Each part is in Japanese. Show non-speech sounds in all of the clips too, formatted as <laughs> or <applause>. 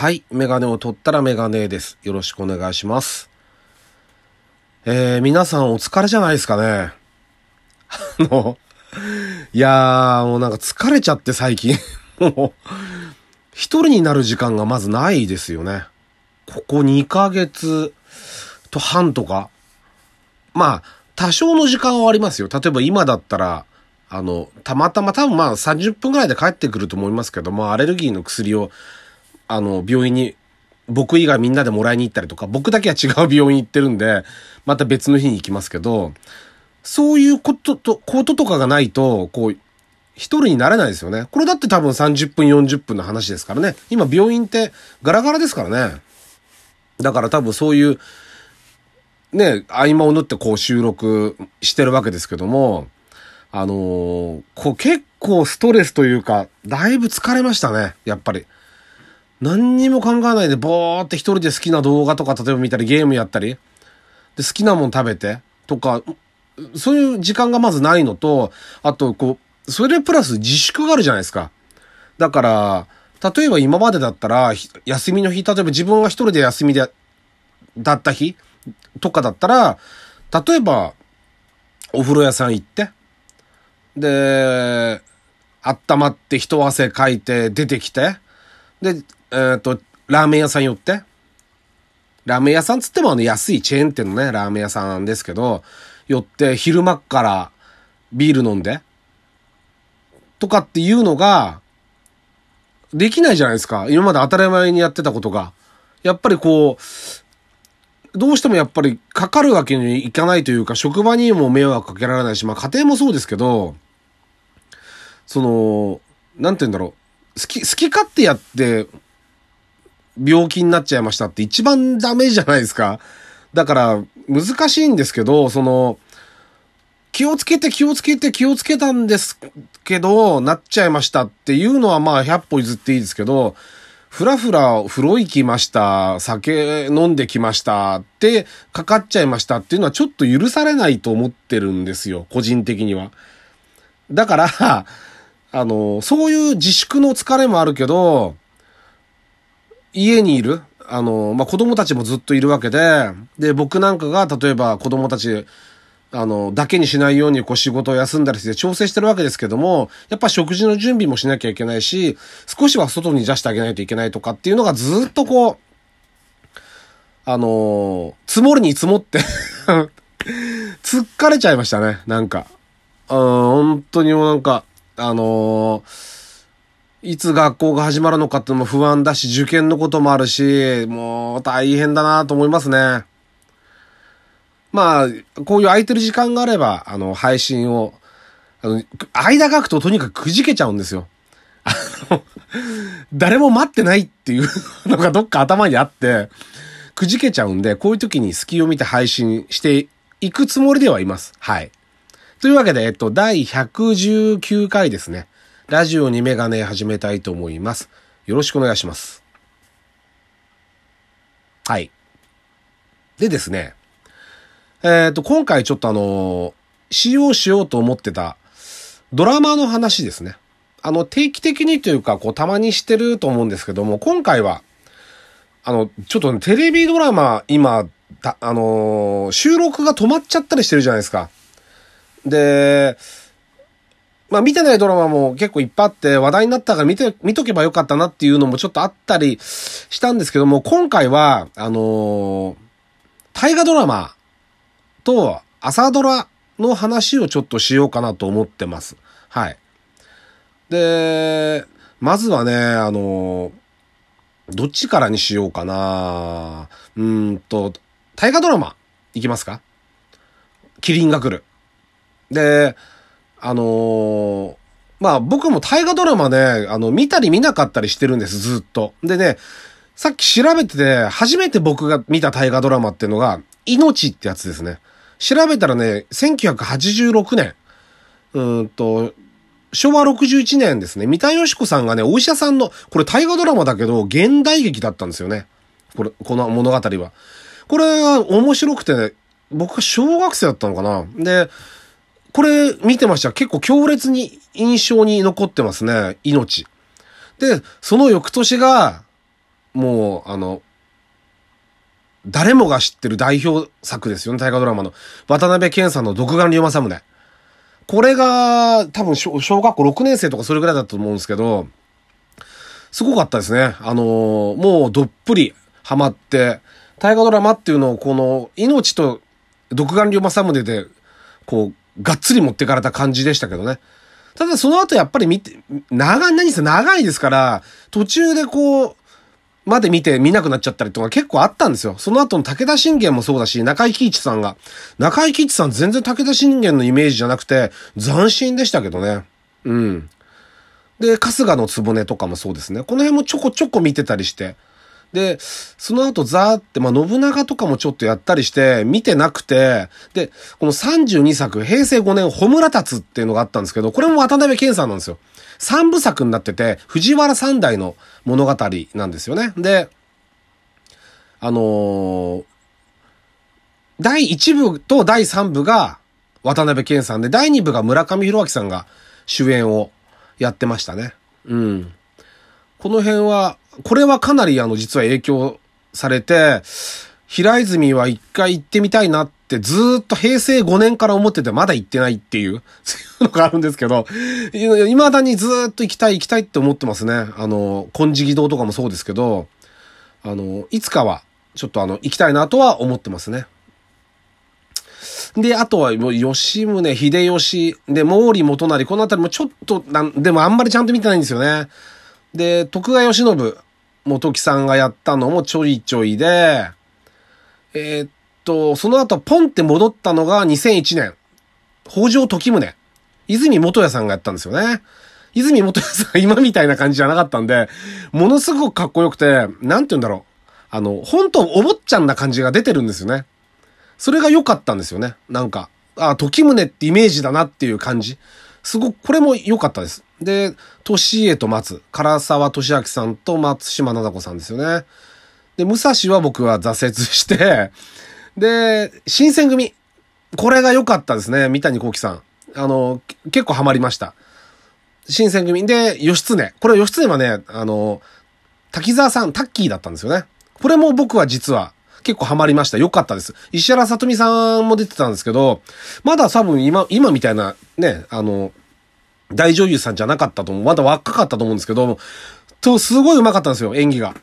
はい。メガネを取ったらメガネです。よろしくお願いします。えー、皆さんお疲れじゃないですかね。<laughs> あの、いやー、もうなんか疲れちゃって最近。<laughs> もう、一人になる時間がまずないですよね。ここ2ヶ月と半とか。まあ、多少の時間はありますよ。例えば今だったら、あの、たまたま多分まあ30分ぐらいで帰ってくると思いますけども、アレルギーの薬を、あの、病院に、僕以外みんなでもらいに行ったりとか、僕だけは違う病院行ってるんで、また別の日に行きますけど、そういうことと、こととかがないと、こう、一人になれないですよね。これだって多分30分、40分の話ですからね。今病院ってガラガラですからね。だから多分そういう、ね、合間を縫ってこう収録してるわけですけども、あのーこう結構ストレスというか、だいぶ疲れましたね、やっぱり。何にも考えないで、ぼーって一人で好きな動画とか例えば見たり、ゲームやったり、で、好きなもん食べて、とか、そういう時間がまずないのと、あと、こう、それプラス自粛があるじゃないですか。だから、例えば今までだったら、休みの日、例えば自分が一人で休みで、だった日とかだったら、例えば、お風呂屋さん行って、で、温まって一汗かいて出てきて、で、えっ、と、ラーメン屋さん寄って、ラーメン屋さんつってもあの安いチェーン店のね、ラーメン屋さんなんですけど、寄って昼間からビール飲んで、とかっていうのが、できないじゃないですか。今まで当たり前にやってたことが。やっぱりこう、どうしてもやっぱりかかるわけにいかないというか、職場にも迷惑かけられないし、まあ家庭もそうですけど、その、なんて言うんだろう。好き、好き勝手やって、病気になっちゃいましたって一番ダメじゃないですか。だから、難しいんですけど、その、気をつけて気をつけて気をつけたんですけど、なっちゃいましたっていうのはまあ100歩譲っていいですけど、ふらふら風呂行きました、酒飲んできましたってかかっちゃいましたっていうのはちょっと許されないと思ってるんですよ、個人的には。だから、あの、そういう自粛の疲れもあるけど、家にいる、あの、まあ、子供たちもずっといるわけで、で、僕なんかが例えば子供たち、あの、だけにしないようにこう仕事を休んだりして調整してるわけですけども、やっぱ食事の準備もしなきゃいけないし、少しは外に出してあげないといけないとかっていうのがずっとこう、あの積もりに積もって突っかれちゃいましたね、なんか。うん、本当にもうなんか、あのいつ学校が始まるのかっていうのも不安だし、受験のこともあるし、もう大変だなと思いますね。まあ、こういう空いてる時間があれば、あの、配信を、あの、間が空くととにかくくじけちゃうんですよ。あの、誰も待ってないっていう <laughs> のがどっか頭にあって、くじけちゃうんで、こういう時に隙を見て配信していくつもりではいます。はい。というわけで、えっと、第119回ですね。ラジオにメガネ始めたいと思います。よろしくお願いします。はい。でですね、えっ、と、今回ちょっとあの、使用しようと思ってたドラマの話ですね。あの、定期的にというか、こう、たまにしてると思うんですけども、今回は、あの、ちょっとね、テレビドラマ、今、たあのー収録が止まっちゃったりしてるじゃないですか。で、まあ見てないドラマも結構いっぱいあって話題になったから見て、見とけばよかったなっていうのもちょっとあったりしたんですけども、今回は、あのー大河ドラマと朝ドラの話をちょっとしようかなと思ってます。はい。で、まずはね、あのーどっちからにしようかなうんと、大河ドラマ、いきますか？キリンが来る。で、あのーまあ僕も大河ドラマね、あの、見たり見なかったりしてるんです、ずっと。でね、さっき調べてて、初めて僕が見た大河ドラマっていうのが、命ってやつですね。調べたらね、1986年。うんと、昭和61年ですね。三田佳子さんがね、お医者さんの、これ大河ドラマだけど、現代劇だったんですよね。これ、この物語は。これが面白くてね、僕が小学生だったのかな。で、これ見てました。結構強烈に印象に残ってますね。命。で、その翌年が、もう、あの、誰もが知ってる代表作ですよね、大河ドラマの。渡辺謙さんの独眼竜政宗。これが、多分小、小学校6年生とかそれぐらいだったと思うんですけど、すごかったですね。あのー、もうどっぷりハマって、大河ドラマっていうのをこの、命と独眼竜政宗で、こう、がっつり持ってかれた感じでしたけどね。ただその後やっぱり見て、長い、何せ長いですから、途中でこう、まで見て見なくなっちゃったりとか結構あったんですよ。その後の武田信玄もそうだし、中井貴一さんが。中井貴一さん全然武田信玄のイメージじゃなくて、斬新でしたけどね。うん。で、春日の局とかもそうですね。この辺もちょこちょこ見てたりして。で、その後ザーって、まあ、信長とかもちょっとやったりして、見てなくて、で、この32作、平成5年、ホムラタツっていうのがあったんですけど、これも渡辺謙さんなんですよ。三部作になってて、藤原三代の物語なんですよね。で、あのー、第1部と第3部が渡辺謙さんで、第2部が村上弘明さんが主演をやってましたね。うん。この辺は、これはかなりあの実は影響されて、平泉は一回行ってみたいなってずっと平成5年から思っててまだ行ってないっていう、そういうのがあるんですけど、未だにずっと行きたい行きたいって思ってますね。あの、金色堂とかもそうですけど、あの、いつかはちょっとあの、行きたいなとは思ってますね。で、あとは吉宗秀吉、で、毛利元就、このあたりもちょっとなん、でもあんまりちゃんと見てないんですよね。で、徳川慶喜、元木さんがやったのもちょいちょいで、えー、っと、その後ポンって戻ったのが2001年。北条時宗。泉元也さんがやったんですよね。泉元也さん今みたいな感じじゃなかったんで、ものすごくかっこよくて、なんて言うんだろう。あの、本当お坊ちゃんな感じが出てるんですよね。それが良かったんですよね。なんか、あ、時宗ってイメージだなっていう感じ。すごく、これも良かったです。で、年家と松、唐沢俊明さんと松島奈々子さんですよね。で、武蔵は僕は挫折して、で、新選組。これが良かったですね。三谷幸喜さん。あの、結構ハマりました。新選組。で、義経。これ義経はね、あの、滝沢さん、タッキーだったんですよね。これも僕は実は結構ハマりました。良かったです。石原さとみさんも出てたんですけど、まだ多分今、今みたいなね、あの、大女優さんじゃなかったと思う。まだ若かったと思うんですけど、と、すごい上手かったんですよ、演技が。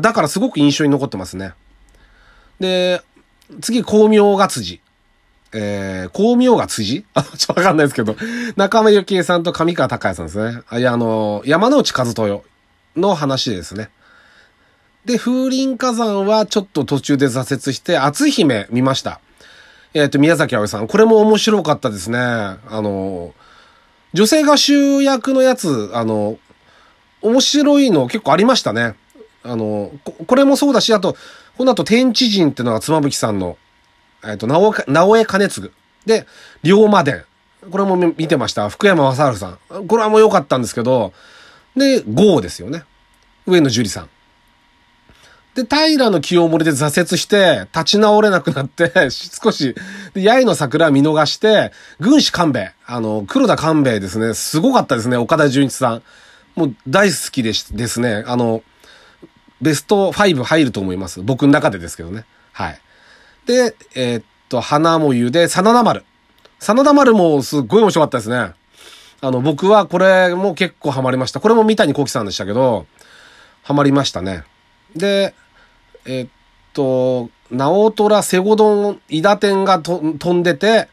だからすごく印象に残ってますね。で、次、光明が辻。えー、光明が辻？<laughs> あ、ちょっとわかんないですけど、中間由紀恵さんと上川隆也さんですね。あ、いや、あの、山内和豊の話ですね。で、風林火山はちょっと途中で挫折して、篤姫見ました。えっ、ー、と、宮崎葵さん。これも面白かったですね。あの、女性が主役のやつ、あの、面白いの結構ありましたね。あの、これもそうだし、あと、この後、天地人っていうのが妻夫木さんの、えっ、ー、と、直直江兼次。で、龍馬伝。これも見てました。福山雅治さん。これはもう良かったんですけど、で、ゴーですよね。上野樹里さん。で、平の清盛で挫折して、立ち直れなくなって、少し、で、八重の桜見逃して、軍師官兵衛、あの、黒田官兵衛ですね、すごかったですね、岡田純一さん。もう大好きでしですね。あの、ベスト5入ると思います。僕の中でですけどね。はい。で、えー、っと、花もゆで、真田丸。真田丸もすっごい面白かったですね。あの、僕はこれも結構ハマりました。これも三谷幸喜さんでしたけど、ハマりましたね。で、え、っと、直虎セゴドン、伊田天がと飛んでて、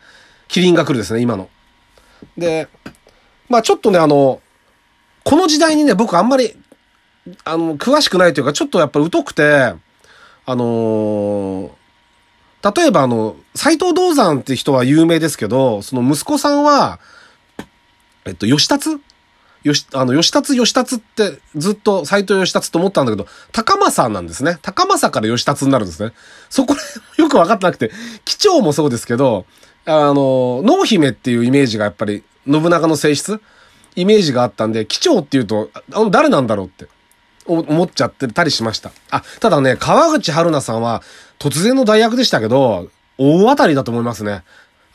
キリンが来るですね、今の。で、まあちょっとね、あの、この時代にね、僕あんまり、あの、詳しくないというか、ちょっとやっぱ疎くて、あのー、例えばあの、斎藤道山って人は有名ですけど、その息子さんは、えっと、吉達よし、あの、吉達吉達ってずっと斎藤吉達と思ったんだけど、高政なんですね。高政から吉達になるんですね。そこよくわかってなくて、機長もそうですけど、あの、濃姫っていうイメージがやっぱり、信長の性質？イメージがあったんで、機長っていうと、あの、誰なんだろうって思っちゃってたりしました。あ、ただね、川口春奈さんは突然の代役でしたけど、大当たりだと思いますね。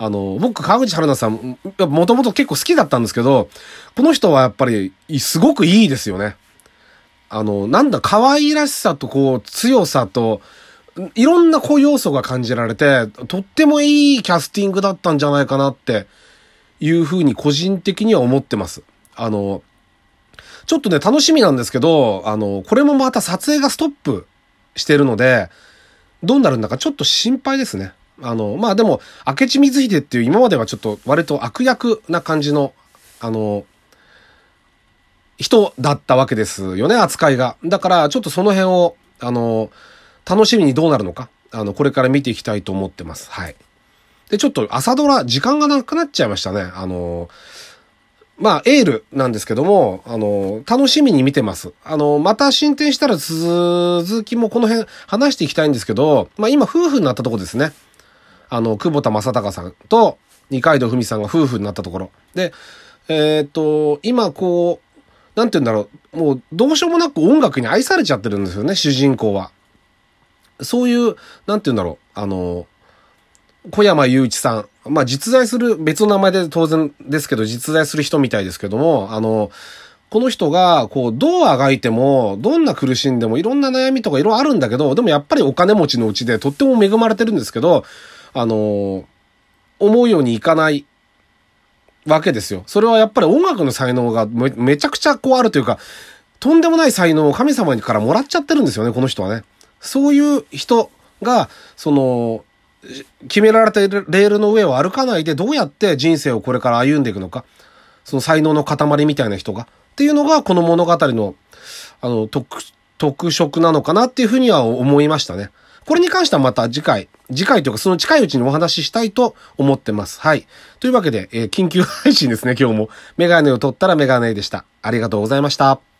あの、僕、川口春奈さん、もともと結構好きだったんですけど、この人はやっぱり、すごくいいですよね。あの、なんだ、可愛らしさとこう、強さと、いろんなこう要素が感じられて、とってもいいキャスティングだったんじゃないかなっていうふうに個人的には思ってます。あの、ちょっとね、楽しみなんですけど、あの、これもまた撮影がストップしてるので、どうなるんだかちょっと心配ですね。あの、まあでも、明智光秀っていう今まではちょっと割と悪役な感じの、あの、人だったわけですよね、扱いが。だから、ちょっとその辺を、あの、楽しみにどうなるのか、あの、これから見ていきたいと思ってます。はい。で、ちょっと朝ドラ、時間がなくなっちゃいましたね。あの、まあ、エールなんですけども、あの、楽しみに見てます。あの、また進展したら続きもこの辺話していきたいんですけど、まあ今夫婦になったとこですね。あの、久保田正孝さんと二階堂ふみさんが夫婦になったところ。で、えっ、と、今こう、なんて言うんだろう、もうどうしようもなく音楽に愛されちゃってるんですよね、主人公は。そういう、なんて言うんだろう、あの、小山雄一さん。まあ、実在する、別の名前で当然ですけど、実在する人みたいですけども、あの、この人が、こう、どうあがいても、どんな苦しんでも、いろんな悩みとかいろいろあるんだけど、でもやっぱりお金持ちのうちでとっても恵まれてるんですけど、あの、思うようにいかないわけですよ。それはやっぱり音楽の才能がめちゃくちゃこうあるというか、とんでもない才能を神様からもらっちゃってるんですよね、この人はね。そういう人が、その、決められたレールの上を歩かないでどうやって人生をこれから歩んでいくのか。その才能の塊みたいな人が。っていうのがこの物語の、あの、特、特色なのかなっていうふうには思いましたね。これに関してはまた次回、次回というかその近いうちにお話ししたいと思ってます。はい。というわけで、えー、緊急配信ですね、今日も。メガネを取ったらメガネでした。ありがとうございました。